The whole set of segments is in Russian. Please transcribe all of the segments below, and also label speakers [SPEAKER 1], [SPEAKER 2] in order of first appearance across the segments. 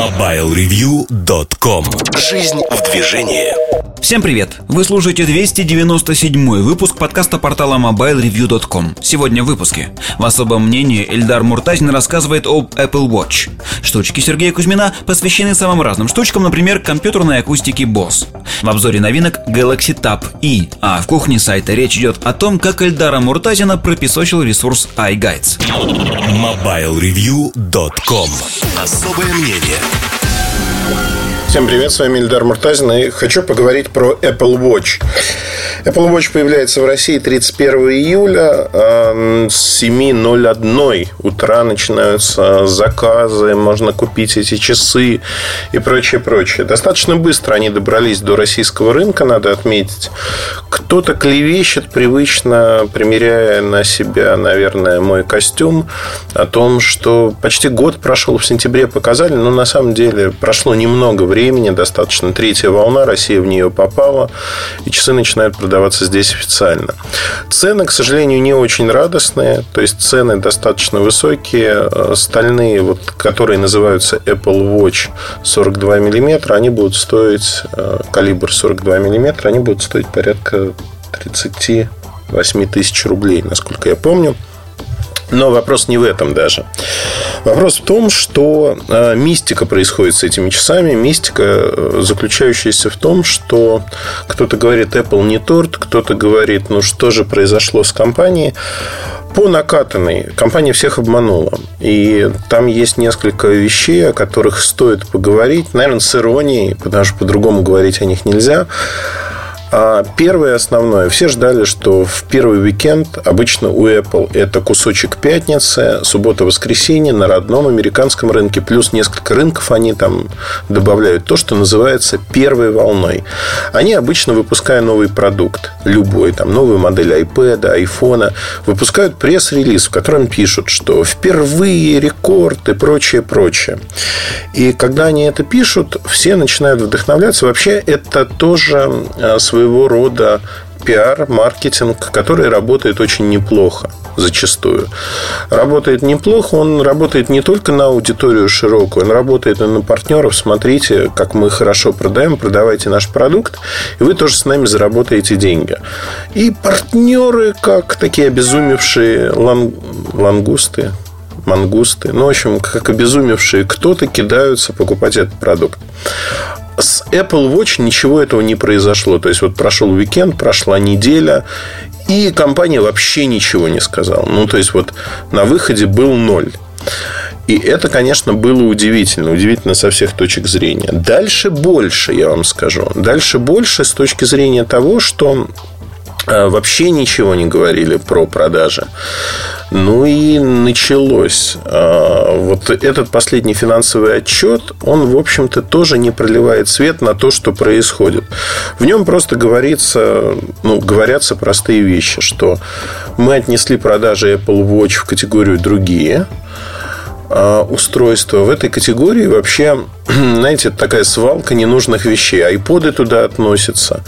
[SPEAKER 1] MobileReview.com Жизнь в движении
[SPEAKER 2] Всем привет! Вы слушаете 297 выпуск подкаста портала MobileReview.com. Сегодня в выпуске. В особом мнении Эльдар Муртазин рассказывает об Apple Watch. Штучки Сергея Кузьмина посвящены самым разным штучкам, например, компьютерной акустике Bose. В обзоре новинок Galaxy Tab E, а в кухне сайта речь идет о том, как Эльдара Муртазина пропесочил ресурс iGuides.
[SPEAKER 1] MobileReview.com Особое мнение Thank you.
[SPEAKER 3] Всем привет, с вами Ильдар Муртазин и хочу поговорить про Apple Watch. Apple Watch появляется в России 31 июля а, с 7.01 утра начинаются заказы, можно купить эти часы и прочее, прочее. Достаточно быстро они добрались до российского рынка, надо отметить. Кто-то клевещет привычно, примеряя на себя, наверное, мой костюм, о том, что почти год прошел в сентябре, показали, но на самом деле прошло немного времени времени, достаточно третья волна, Россия в нее попала, и часы начинают продаваться здесь официально. Цены, к сожалению, не очень радостные, то есть цены достаточно высокие, стальные, вот, которые называются Apple Watch 42 мм, они будут стоить, э, калибр 42 мм, они будут стоить порядка 38 тысяч рублей, насколько я помню. Но вопрос не в этом даже. Вопрос в том, что э, мистика происходит с этими часами. Мистика, э, заключающаяся в том, что кто-то говорит, Apple не торт, кто-то говорит, ну что же произошло с компанией. По накатанной компания всех обманула. И там есть несколько вещей, о которых стоит поговорить. Наверное, с иронией, потому что по-другому говорить о них нельзя. А первое основное. Все ждали, что в первый уикенд обычно у Apple это кусочек пятницы, суббота-воскресенье на родном американском рынке, плюс несколько рынков они там добавляют то, что называется первой волной. Они обычно, выпуская новый продукт, любой, там, новую модель iPad, iPhone, выпускают пресс-релиз, в котором пишут, что впервые рекорд и прочее, прочее. И когда они это пишут, все начинают вдохновляться. Вообще, это тоже а, свой своего рода пиар, маркетинг, который работает очень неплохо зачастую. Работает неплохо, он работает не только на аудиторию широкую, он работает и на партнеров. Смотрите, как мы хорошо продаем, продавайте наш продукт, и вы тоже с нами заработаете деньги. И партнеры, как такие обезумевшие лан... лангусты, мангусты, ну, в общем, как обезумевшие кто-то кидаются покупать этот продукт. С Apple Watch ничего этого не произошло. То есть, вот прошел уикенд, прошла неделя, и компания вообще ничего не сказала. Ну, то есть, вот на выходе был ноль. И это, конечно, было удивительно. Удивительно со всех точек зрения. Дальше больше, я вам скажу. Дальше больше с точки зрения того, что вообще ничего не говорили про продажи. Ну и началось. А, вот этот последний финансовый отчет, он, в общем-то, тоже не проливает свет на то, что происходит. В нем просто говорится, ну, говорятся простые вещи, что мы отнесли продажи Apple Watch в категорию другие – а, устройства. В этой категории вообще, знаете, такая свалка ненужных вещей. Айподы туда относятся.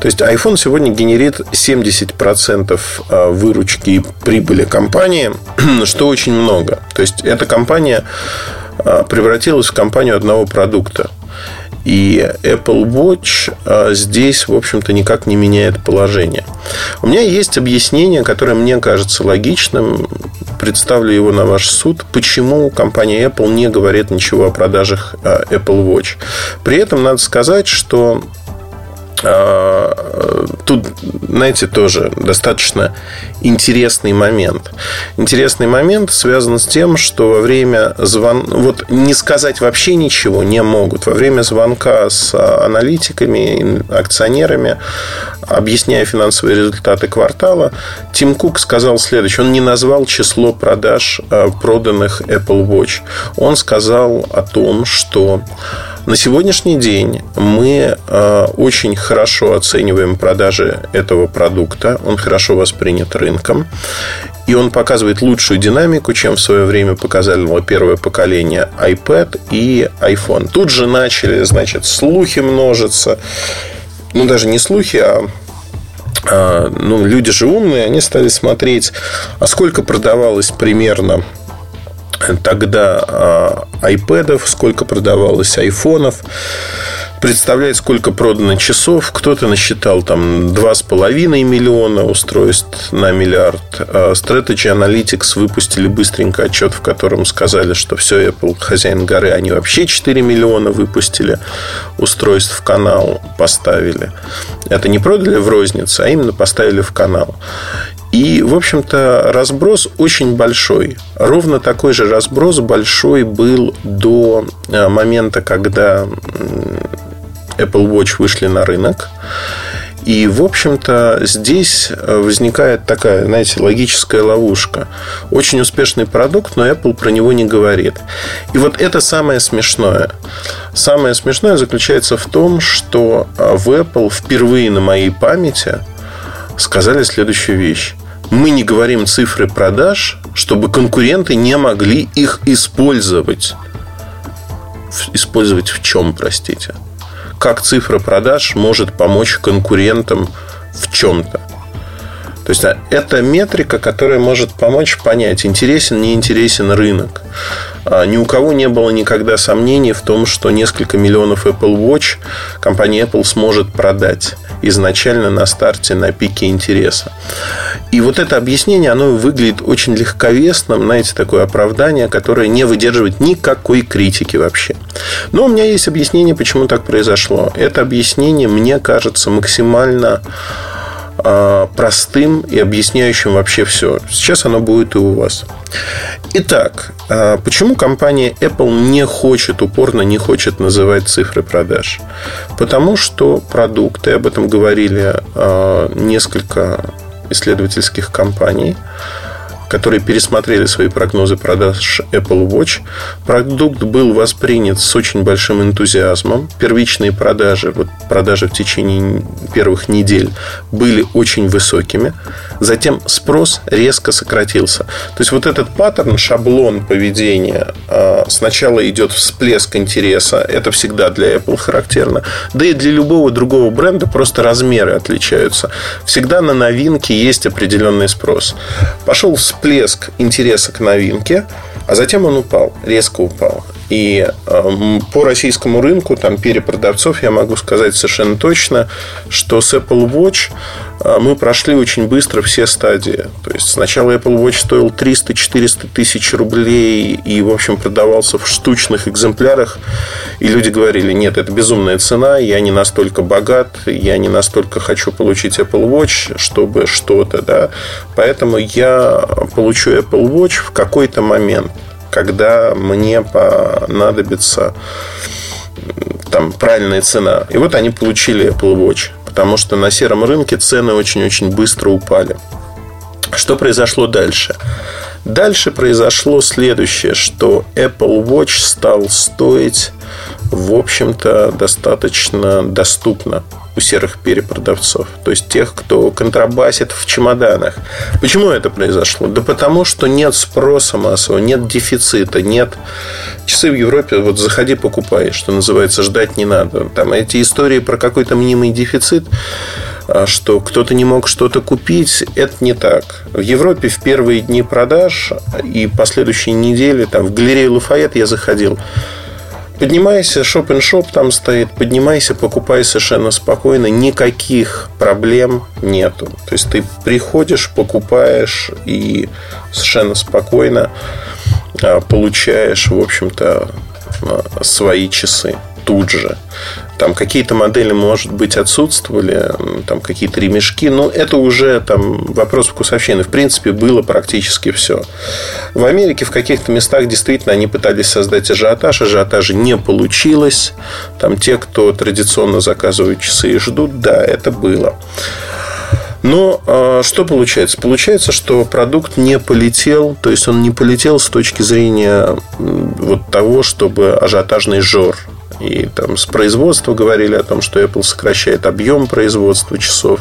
[SPEAKER 3] То есть iPhone сегодня генерит 70% а, выручки и прибыли компании, что очень много. То есть эта компания а, превратилась в компанию одного продукта. И Apple Watch а, здесь, в общем-то, никак не меняет положение. У меня есть объяснение, которое мне кажется логичным. Представлю его на ваш суд. Почему компания Apple не говорит ничего о продажах а, Apple Watch. При этом надо сказать, что тут, знаете, тоже достаточно интересный момент. Интересный момент связан с тем, что во время звонка... Вот не сказать вообще ничего не могут. Во время звонка с аналитиками, акционерами, объясняя финансовые результаты квартала, Тим Кук сказал следующее. Он не назвал число продаж а, проданных Apple Watch. Он сказал о том, что на сегодняшний день мы э, очень оцениваем продажи этого продукта. Он хорошо воспринят рынком. И он показывает лучшую динамику, чем в свое время показало первое поколение iPad и iPhone. Тут же начали, значит, слухи множиться. Ну, даже не слухи, а а, ну, люди же умные, они стали смотреть, а сколько продавалось примерно тогда iPad, сколько продавалось айфонов представляет, сколько продано часов. Кто-то насчитал там 2,5 миллиона устройств на миллиард. А Strategy Analytics выпустили быстренько отчет, в котором сказали, что все, Apple хозяин горы, они вообще 4 миллиона выпустили устройств в канал, поставили. Это не продали в рознице, а именно поставили в канал. И, в общем-то, разброс очень большой. Ровно такой же разброс большой был до э, момента, когда Apple Watch вышли на рынок. И, в общем-то, здесь э, возникает такая, знаете, логическая ловушка. Очень успешный продукт, но Apple про него не говорит. И вот это самое смешное. Самое смешное заключается в том, что э, в Apple впервые на моей памяти сказали следующую вещь. Мы не говорим цифры продаж, чтобы конкуренты не могли их использовать. Использовать в чем, простите? Как цифра продаж может помочь конкурентам в чем-то. То есть, а, это метрика, которая может помочь понять, интересен, не интересен рынок. А, ни у кого не было никогда сомнений в том, что несколько миллионов Apple Watch компания Apple сможет продать изначально на старте на пике интереса. И вот это объяснение, оно выглядит очень легковесным, знаете, такое оправдание, которое не выдерживает никакой критики вообще. Но у меня есть объяснение, почему так произошло. Это объяснение, мне кажется, максимально простым и объясняющим вообще все. Сейчас оно будет и у вас. Итак, а, почему компания Apple не хочет, упорно не хочет называть цифры продаж? Потому что продукты, об этом говорили а, несколько исследовательских компаний, которые пересмотрели свои прогнозы продаж Apple Watch. Продукт был воспринят с очень большим энтузиазмом. Первичные продажи, вот продажи в течение первых недель были очень высокими. Затем спрос резко сократился. То есть вот этот паттерн, шаблон поведения, а, сначала идет всплеск интереса. Это всегда для Apple характерно. Да и для любого другого бренда просто размеры отличаются. Всегда на новинки есть определенный спрос. Пошел всплеск всплеск интереса к новинке, а затем он упал, резко упал. И э, по российскому рынку, там, перепродавцов, я могу сказать совершенно точно, что с Apple Watch э, мы прошли очень быстро все стадии. То есть, сначала Apple Watch стоил 300-400 тысяч рублей и, в общем, продавался в штучных экземплярах. И люди говорили, нет, это безумная цена, я не настолько богат, я не настолько хочу получить Apple Watch, чтобы что-то, да. Поэтому я получу Apple Watch в какой-то момент – когда мне понадобится там правильная цена. И вот они получили Apple Watch, потому что на сером рынке цены очень-очень быстро упали. Что произошло дальше? Дальше произошло следующее, что Apple Watch стал стоить, в общем-то, достаточно доступно у серых перепродавцов. То есть тех, кто контрабасит в чемоданах. Почему это произошло? Да потому что нет спроса массового, нет дефицита, нет... Часы в Европе, вот заходи, покупай, что называется, ждать не надо. Там эти истории про какой-то мнимый дефицит, что кто-то не мог что-то купить, это не так. В Европе в первые дни продаж и последующие недели, там, в галерею Лафайет я заходил, Поднимайся, шоп-н-шоп там стоит, поднимайся, покупай совершенно спокойно, никаких проблем нету. То есть ты приходишь, покупаешь и совершенно спокойно а, получаешь, в общем-то, а, свои часы тут же. Там какие-то модели, может быть, отсутствовали, там какие-то ремешки, но это уже там вопрос вкусовщины. В принципе, было практически все. В Америке в каких-то местах действительно они пытались создать ажиотаж, ажиотажа не получилось. Там те, кто традиционно заказывают часы и ждут, да, это было. Но э, что получается? Получается, что продукт не полетел, то есть он не полетел с точки зрения вот того, чтобы ажиотажный жор и там с производства говорили о том, что Apple сокращает объем производства часов,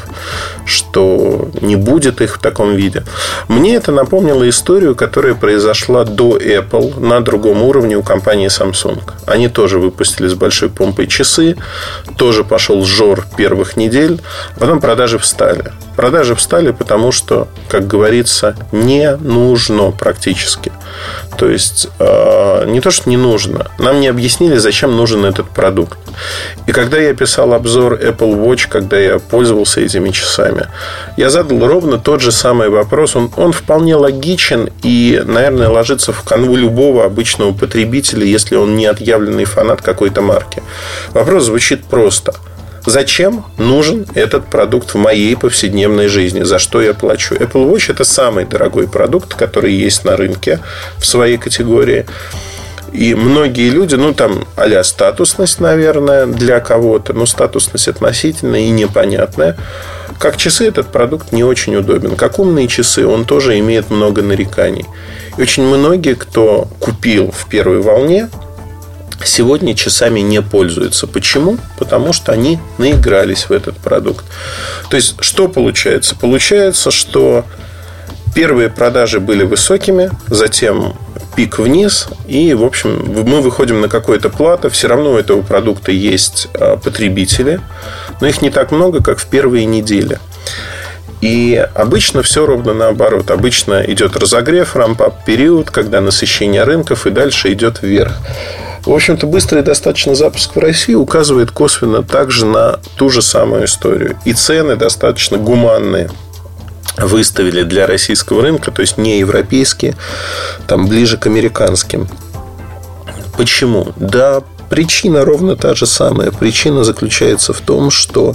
[SPEAKER 3] что не будет их в таком виде. Мне это напомнило историю, которая произошла до Apple на другом уровне у компании Samsung. Они тоже выпустили с большой помпой часы, тоже пошел жор первых недель, а потом продажи встали. Продажи встали, потому что, как говорится, не нужно практически. То есть, э, не то, что не нужно. Нам не объяснили, зачем нужен этот продукт. И когда я писал обзор Apple Watch, когда я пользовался этими часами, я задал ровно тот же самый вопрос. Он, он вполне логичен и, наверное, ложится в канву любого обычного потребителя, если он не отъявленный фанат какой-то марки. Вопрос звучит просто – Зачем нужен этот продукт в моей повседневной жизни? За что я плачу? Apple Watch это самый дорогой продукт, который есть на рынке в своей категории. И многие люди, ну там а статусность, наверное, для кого-то, но статусность относительная и непонятная. Как часы этот продукт не очень удобен. Как умные часы, он тоже имеет много нареканий. И очень многие, кто купил в первой волне, сегодня часами не пользуются. Почему? Потому что они наигрались в этот продукт. То есть, что получается? Получается, что первые продажи были высокими, затем пик вниз, и, в общем, мы выходим на какое-то плато. Все равно у этого продукта есть а, потребители, но их не так много, как в первые недели. И обычно все ровно наоборот. Обычно идет разогрев, рампап период, когда насыщение рынков и дальше идет вверх. В общем-то, быстрый достаточно запуск в России указывает косвенно также на ту же самую историю. И цены достаточно гуманные выставили для российского рынка, то есть не европейские, там ближе к американским. Почему? Да, причина ровно та же самая. Причина заключается в том, что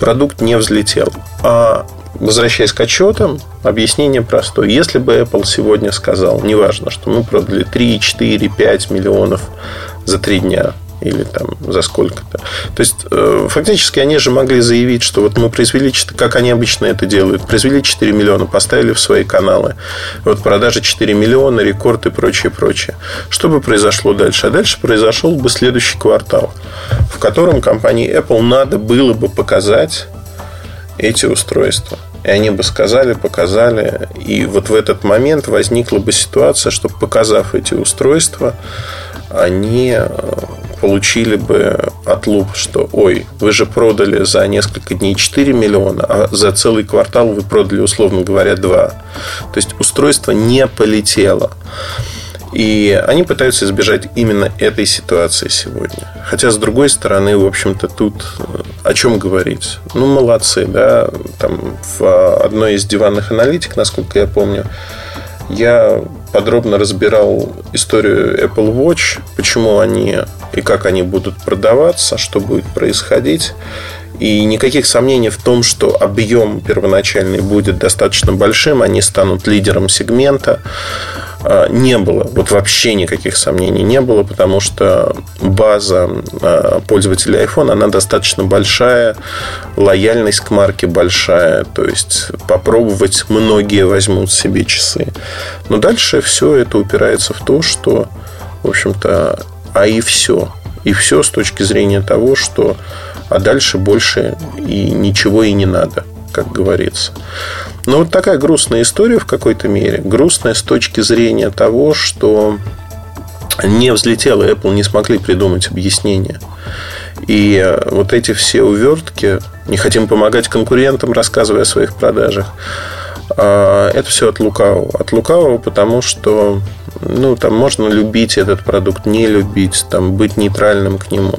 [SPEAKER 3] продукт не взлетел. А возвращаясь к отчетам, объяснение простое. Если бы Apple сегодня сказал, неважно, что мы продали 3, 4, 5 миллионов за 3 дня, или там за сколько-то. То есть, э, фактически они же могли заявить, что вот мы произвели, как они обычно это делают, произвели 4 миллиона, поставили в свои каналы. Вот продажи 4 миллиона, рекорд и прочее, прочее. Что бы произошло дальше? А дальше произошел бы следующий квартал, в котором компании Apple надо было бы показать эти устройства. И они бы сказали, показали. И вот в этот момент возникла бы ситуация, что показав эти устройства, они э, получили бы отлуп, что ой, вы же продали за несколько дней 4 миллиона, а за целый квартал вы продали, условно говоря, 2. То есть устройство не полетело. И они пытаются избежать именно этой ситуации сегодня. Хотя, с другой стороны, в общем-то, тут э, о чем говорить? Ну, молодцы, да. Там в одной из диванных аналитик, насколько я помню, я подробно разбирал историю Apple Watch, почему они и как они будут продаваться, что будет происходить. И никаких сомнений в том, что объем первоначальный будет достаточно большим, они станут лидером сегмента. А, не было. Вот вообще никаких сомнений не было, потому что база а, пользователей iPhone, она достаточно большая, лояльность к марке большая, то есть попробовать многие возьмут себе часы. Но дальше все это упирается в то, что, в общем-то, а и все. И все с точки зрения того, что а дальше больше и ничего и не надо, как говорится. Но вот такая грустная история в какой-то мере. Грустная с точки зрения того, что не взлетела Apple, не смогли придумать объяснение. И э, вот эти все увертки, не хотим помогать конкурентам, рассказывая о своих продажах, это все от лукавого. От лукавого, потому что ну, там можно любить этот продукт, не любить, там, быть нейтральным к нему.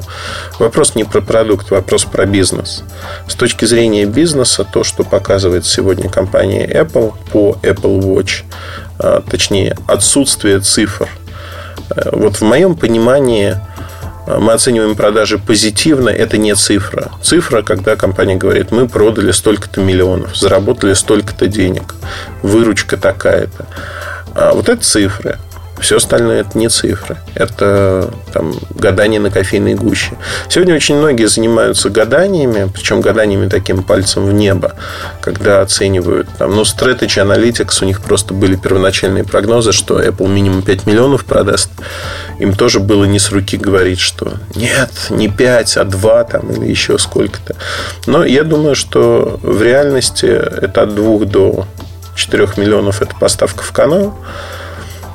[SPEAKER 3] Вопрос не про продукт, вопрос про бизнес. С точки зрения бизнеса, то, что показывает сегодня компания Apple по Apple Watch, а, точнее, отсутствие цифр. Э, вот в моем понимании а, мы оцениваем продажи позитивно, это не цифра. Цифра, когда компания говорит, мы продали столько-то миллионов, заработали столько-то денег, выручка такая-то. А вот это цифры. Все остальное это не цифры. Это там, гадание на кофейной гуще. Сегодня очень многие занимаются гаданиями, причем гаданиями таким пальцем в небо, когда оценивают. Там, ну, Strategy Analytics, у них просто были первоначальные прогнозы, что Apple минимум 5 миллионов продаст. Им тоже было не с руки говорить, что нет, не 5, а 2 там, или еще сколько-то. Но я думаю, что в реальности это от 2 до 4 миллионов это поставка в канал.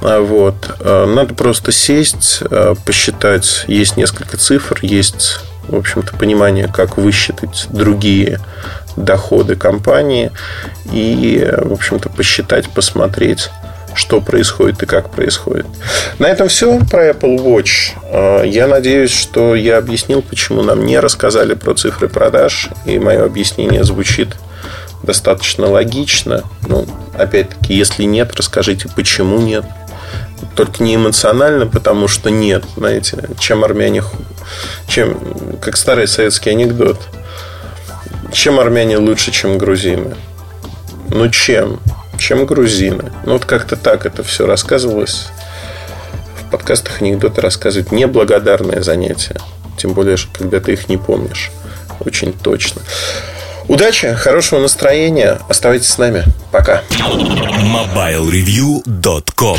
[SPEAKER 3] А, вот. А, надо просто сесть, а, посчитать. Есть несколько цифр, есть, в общем-то, понимание, как высчитать другие доходы компании и, в общем-то, посчитать, посмотреть, что происходит и как происходит. На этом все про Apple Watch. Я надеюсь, что я объяснил, почему нам не рассказали про цифры продаж, и мое объяснение звучит достаточно логично. Ну, опять-таки, если нет, расскажите, почему нет. Только не эмоционально, потому что нет, знаете, чем армяне, чем, как старый советский анекдот, чем армяне лучше, чем грузины? Ну, чем? Чем грузины? Ну, вот как-то так это все рассказывалось. В подкастах анекдоты рассказывают неблагодарное занятие. Тем более, когда ты их не помнишь. Очень точно. Удачи, хорошего настроения. Оставайтесь с нами. Пока.
[SPEAKER 1] MobileReview.com